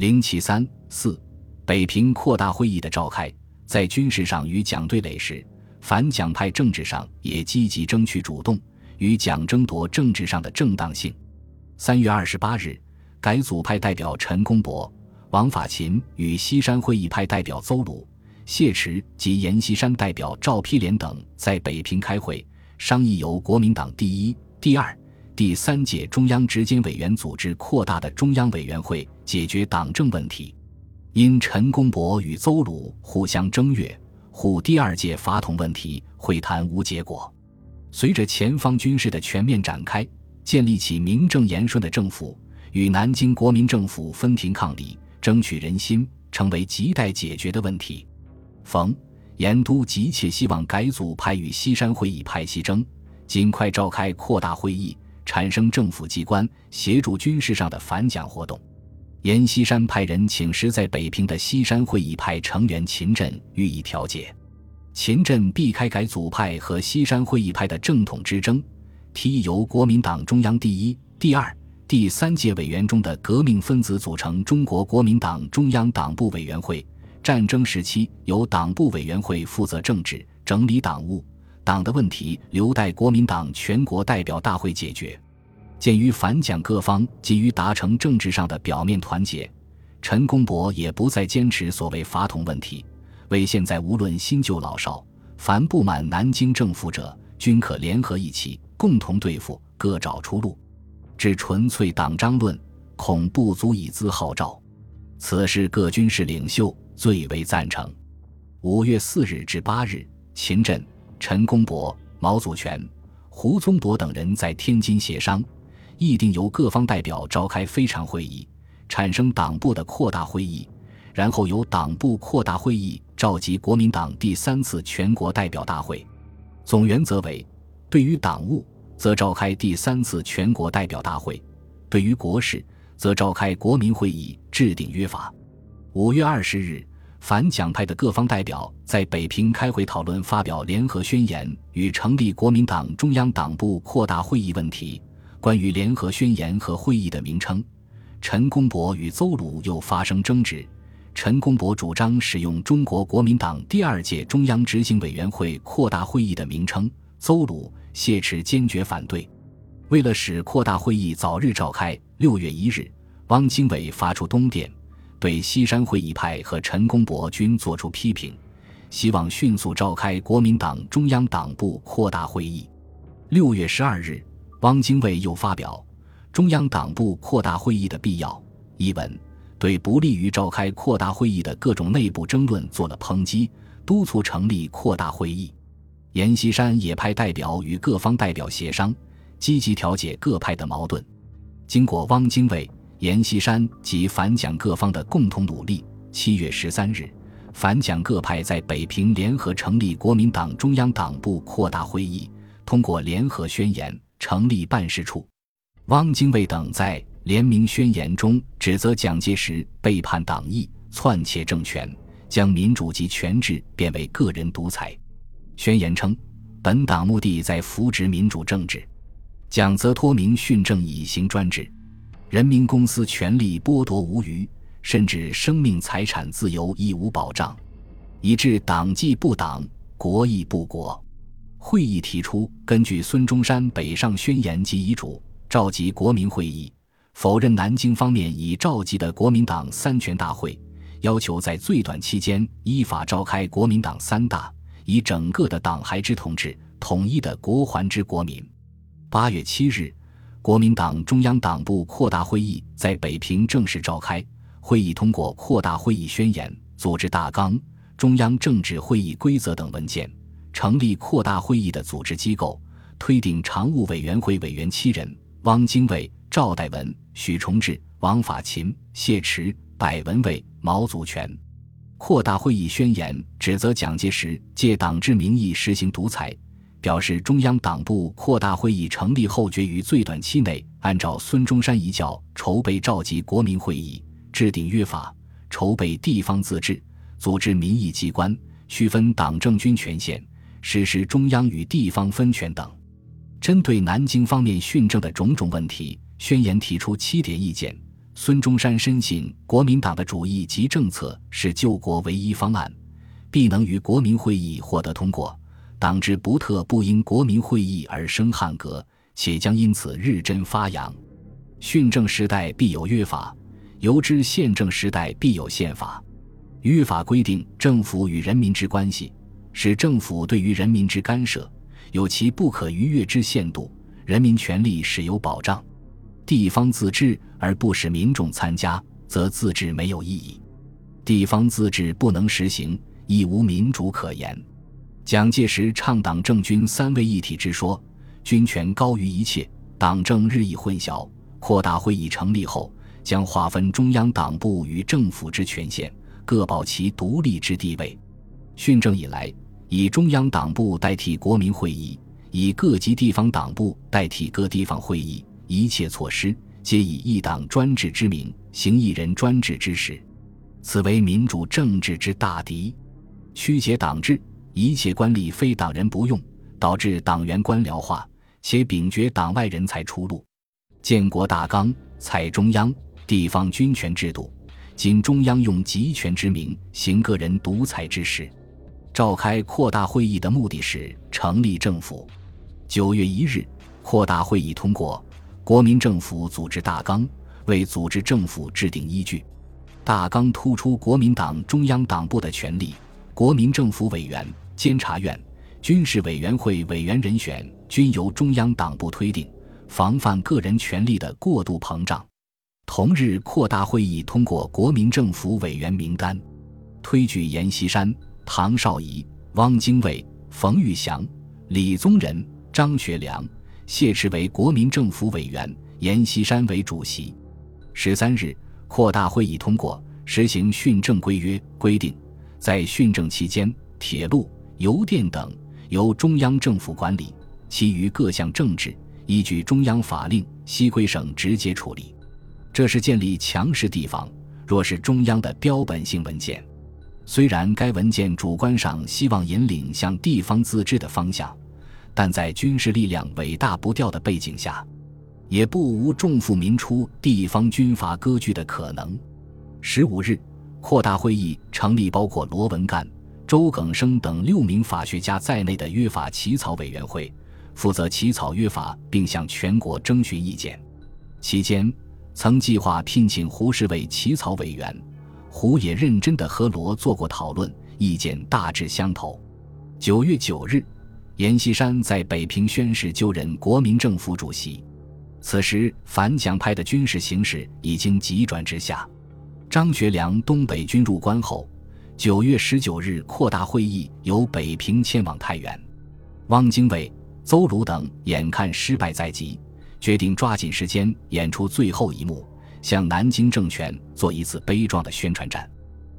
零七三四，北平扩大会议的召开，在军事上与蒋对垒时，反蒋派政治上也积极争取主动，与蒋争夺政治上的正当性。三月二十八日，改组派代表陈公博、王法勤与西山会议派代表邹鲁、谢池及阎锡山代表赵丕廉等在北平开会，商议由国民党第一、第二。第三届中央执监委员组织扩大的中央委员会解决党政问题，因陈公博与邹鲁互相争越，沪第二届法统问题会谈无结果。随着前方军事的全面展开，建立起名正言顺的政府，与南京国民政府分庭抗礼，争取人心，成为亟待解决的问题。冯严都急切希望改组派与西山会议派西争，尽快召开扩大会议。产生政府机关协助军事上的反蒋活动，阎锡山派人请示在北平的西山会议派成员秦振予以调解。秦振避开改组派和西山会议派的正统之争，提议由国民党中央第一、第二、第三届委员中的革命分子组成中国国民党中央党部委员会。战争时期由党部委员会负责政治整理党务。党的问题留待国民党全国代表大会解决。鉴于反蒋各方急于达成政治上的表面团结，陈公博也不再坚持所谓法统问题。为现在无论新旧老少，凡不满南京政府者，均可联合一起，共同对付，各找出路。至纯粹党章论，恐不足以资号召。此事各军事领袖最为赞成。五月四日至八日，秦镇。陈公博、毛祖全、胡宗博等人在天津协商，议定由各方代表召开非常会议，产生党部的扩大会议，然后由党部扩大会议召集国民党第三次全国代表大会。总原则为：对于党务，则召开第三次全国代表大会；对于国事，则召开国民会议，制定约法。五月二十日。反蒋派的各方代表在北平开会讨论发表联合宣言与成立国民党中央党部扩大会议问题。关于联合宣言和会议的名称，陈公博与邹鲁又发生争执。陈公博主张使用中国国民党第二届中央执行委员会扩大会议的名称，邹鲁、谢池坚决反对。为了使扩大会议早日召开，六月一日，汪精卫发出东电。对西山会议派和陈公博均作出批评，希望迅速召开国民党中央党部扩大会议。六月十二日，汪精卫又发表《中央党部扩大会议的必要》一文，对不利于召开扩大会议的各种内部争论做了抨击，督促成立扩大会议。阎锡山也派代表与各方代表协商，积极调解各派的矛盾。经过汪精卫。阎锡山及反蒋各方的共同努力。七月十三日，反蒋各派在北平联合成立国民党中央党部扩大会议，通过联合宣言成立办事处。汪精卫等在联名宣言中指责蒋介石背叛党意、篡窃政权，将民主及权制变为个人独裁。宣言称，本党目的在扶植民主政治，蒋则托明训政以行专制。人民公司权力剥夺无余，甚至生命财产自由亦无保障，以致党纪不党，国亦不国。会议提出，根据孙中山北上宣言及遗嘱，召集国民会议，否认南京方面已召集的国民党三全大会，要求在最短期间依法召开国民党三大，以整个的党孩之统治，统一的国还之国民。八月七日。国民党中央党部扩大会议在北平正式召开，会议通过扩大会议宣言、组织大纲、中央政治会议规则等文件，成立扩大会议的组织机构，推定常务委员会委员七人：汪精卫、赵代文、许崇智、王法勤、谢池、柏文蔚、毛祖全。扩大会议宣言指责蒋介石借党治名义实行独裁。表示中央党部扩大会议成立后，决于最短期内按照孙中山遗教筹备召集国民会议，制定约法，筹备地方自治，组织民意机关，区分党政军权限，实施中央与地方分权等。针对南京方面训政的种种问题，宣言提出七点意见，孙中山深信国民党的主义及政策是救国唯一方案，必能于国民会议获得通过。党之不特不因国民会议而生汉格，且将因此日臻发扬。训政时代必有约法，由之宪政时代必有宪法。约法规定政府与人民之关系，使政府对于人民之干涉有其不可逾越之限度，人民权利是有保障。地方自治而不使民众参加，则自治没有意义。地方自治不能实行，亦无民主可言。蒋介石倡党政军三位一体之说，军权高于一切，党政日益混淆。扩大会议成立后，将划分中央党部与政府之权限，各保其独立之地位。训政以来，以中央党部代替国民会议，以各级地方党部代替各地方会议。一切措施皆以一党专制之名行一人专制之实，此为民主政治之大敌。曲解党制，一切官吏非党人不用，导致党员官僚化，且秉绝党外人才出路。建国大纲采中央地方军权制度，仅中央用集权之名行个人独裁之事。召开扩大会议的目的是成立政府。九月一日，扩大会议通过。国民政府组织大纲为组织政府制定依据，大纲突出国民党中央党部的权力，国民政府委员、监察院、军事委员会委员人选均由中央党部推定，防范个人权力的过度膨胀。同日，扩大会议通过国民政府委员名单，推举阎锡山、唐绍仪、汪精卫、冯玉祥、李宗仁、张学良。谢持为国民政府委员，阎锡山为主席。十三日，扩大会议通过实行训政规约，规定在训政期间，铁路、邮电等由中央政府管理，其余各项政治依据中央法令，西归省直接处理。这是建立强势地方，若是中央的标本性文件。虽然该文件主观上希望引领向地方自治的方向。但在军事力量伟大不掉的背景下，也不无重负民初、地方军阀割据的可能。十五日，扩大会议成立包括罗文干、周耿生等六名法学家在内的约法起草委员会，负责起草约法，并向全国征询意见。期间，曾计划聘请胡适为起草委员，胡也认真地和罗做过讨论，意见大致相投。九月九日。阎锡山在北平宣誓就任国民政府主席，此时反蒋派的军事形势已经急转直下。张学良东北军入关后，九月十九日扩大会议由北平迁往太原。汪精卫、邹鲁等眼看失败在即，决定抓紧时间演出最后一幕，向南京政权做一次悲壮的宣传战。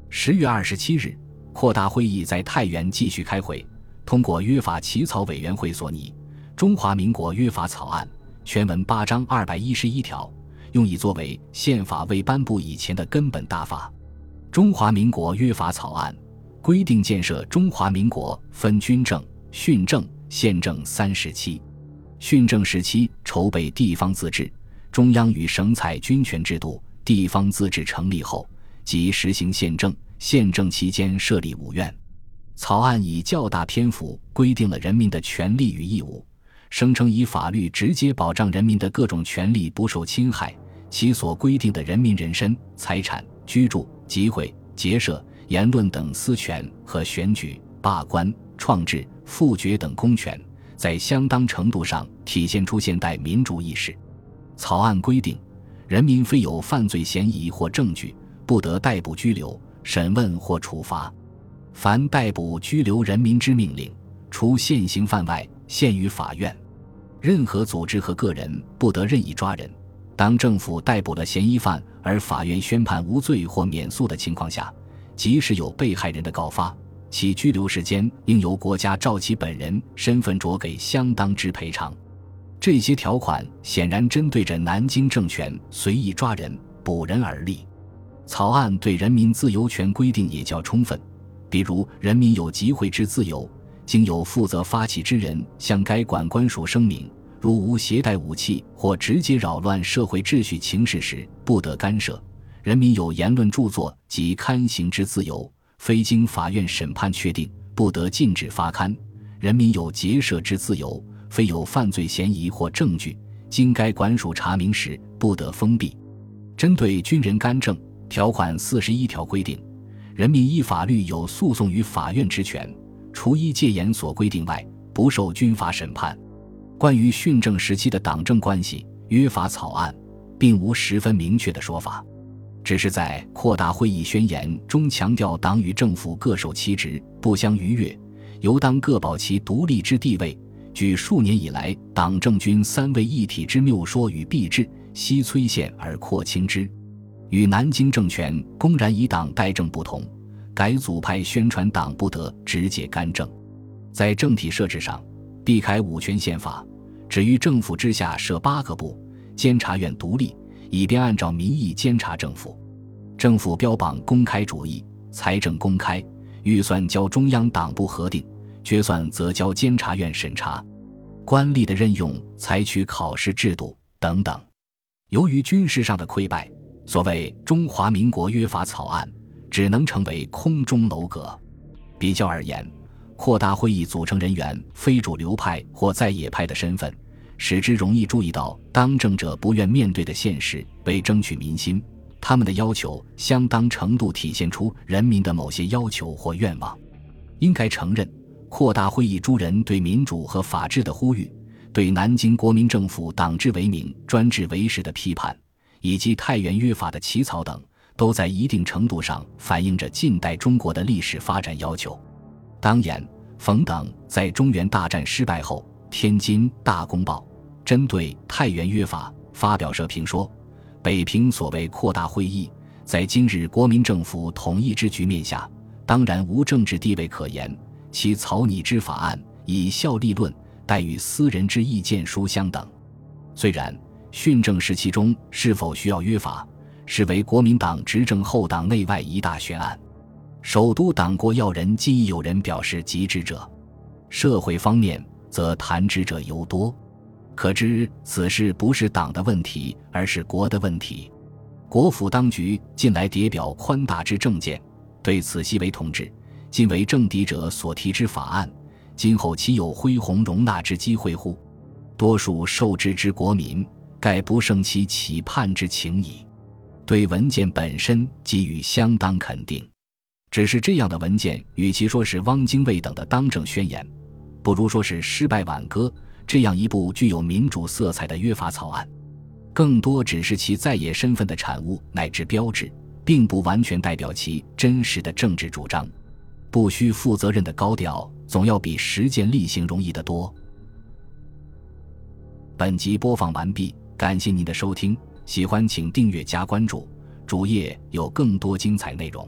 十月二十七日，扩大会议在太原继续开会。通过约法起草委员会所拟《中华民国约法草案》，全文八章二百一十一条，用以作为宪法未颁布以前的根本大法。《中华民国约法草案》规定建设中华民国分军政、训政、宪政三时期。训政时期筹备地方自治，中央与省采军权制度；地方自治成立后，即实行宪政。宪政期间设立五院。草案以较大篇幅规定了人民的权利与义务，声称以法律直接保障人民的各种权利不受侵害。其所规定的人民人身、财产、居住、集会、结社、言论等私权和选举、罢官、创制、复决等公权，在相当程度上体现出现代民主意识。草案规定，人民非有犯罪嫌疑或证据，不得逮捕、拘留、审问或处罚。凡逮捕、拘留人民之命令，除现行犯外，限于法院。任何组织和个人不得任意抓人。当政府逮捕了嫌疑犯，而法院宣判无罪或免诉的情况下，即使有被害人的告发，其拘留时间应由国家照其本人身份酌给相当之赔偿。这些条款显然针对着南京政权随意抓人、捕人而立。草案对人民自由权规定也较充分。比如，人民有集会之自由，经有负责发起之人向该管官署声明，如无携带武器或直接扰乱社会秩序情势时，不得干涉。人民有言论著作及刊行之自由，非经法院审判确定，不得禁止发刊。人民有结社之自由，非有犯罪嫌疑或证据，经该管署查明时，不得封闭。针对军人干政，条款四十一条规定，人民依法律有诉讼于法院之权，除依戒严所规定外，不受军法审判。关于训政时期的党政关系，约法草案并无十分明确的说法。只是在扩大会议宣言中强调，党与政府各守其职，不相逾越，由当各保其独立之地位。据数年以来党政军三位一体之谬说与弊治，悉摧陷而扩清之。与南京政权公然以党代政不同，改组派宣传党不得直接干政。在政体设置上，避开五权宪法，只于政府之下设八个部，监察院独立。以便按照民意监察政府，政府标榜公开主义，财政公开，预算交中央党部核定，决算则交监察院审查，官吏的任用采取考试制度等等。由于军事上的溃败，所谓中华民国约法草案只能成为空中楼阁。比较而言，扩大会议组成人员非主流派或在野派的身份。使之容易注意到当政者不愿面对的现实。为争取民心，他们的要求相当程度体现出人民的某些要求或愿望。应该承认，扩大会议诸人对民主和法治的呼吁，对南京国民政府党治为名、专制为实的批判，以及太原约法的起草等，都在一定程度上反映着近代中国的历史发展要求。当年，冯等在中原大战失败后，天津《大公报》。针对太原约法发表社评说：“北平所谓扩大会议，在今日国民政府统一之局面下，当然无政治地位可言。其草拟之法案，以效力论，待与私人之意见书相等。虽然训政时期中是否需要约法，是为国民党执政后党内外一大悬案。首都党国要人既有人表示极之者，社会方面则谈之者尤多。”可知此事不是党的问题，而是国的问题。国府当局近来迭表宽大之政见，对此悉为同志，今为政敌者所提之法案，今后岂有恢弘容纳之机会乎？多数受制之国民，盖不胜其企盼之情矣。对文件本身给予相当肯定，只是这样的文件，与其说是汪精卫等的当政宣言，不如说是失败挽歌。这样一部具有民主色彩的约法草案，更多只是其在野身份的产物乃至标志，并不完全代表其真实的政治主张。不需负责任的高调，总要比实践力行容易得多。本集播放完毕，感谢您的收听，喜欢请订阅加关注，主页有更多精彩内容。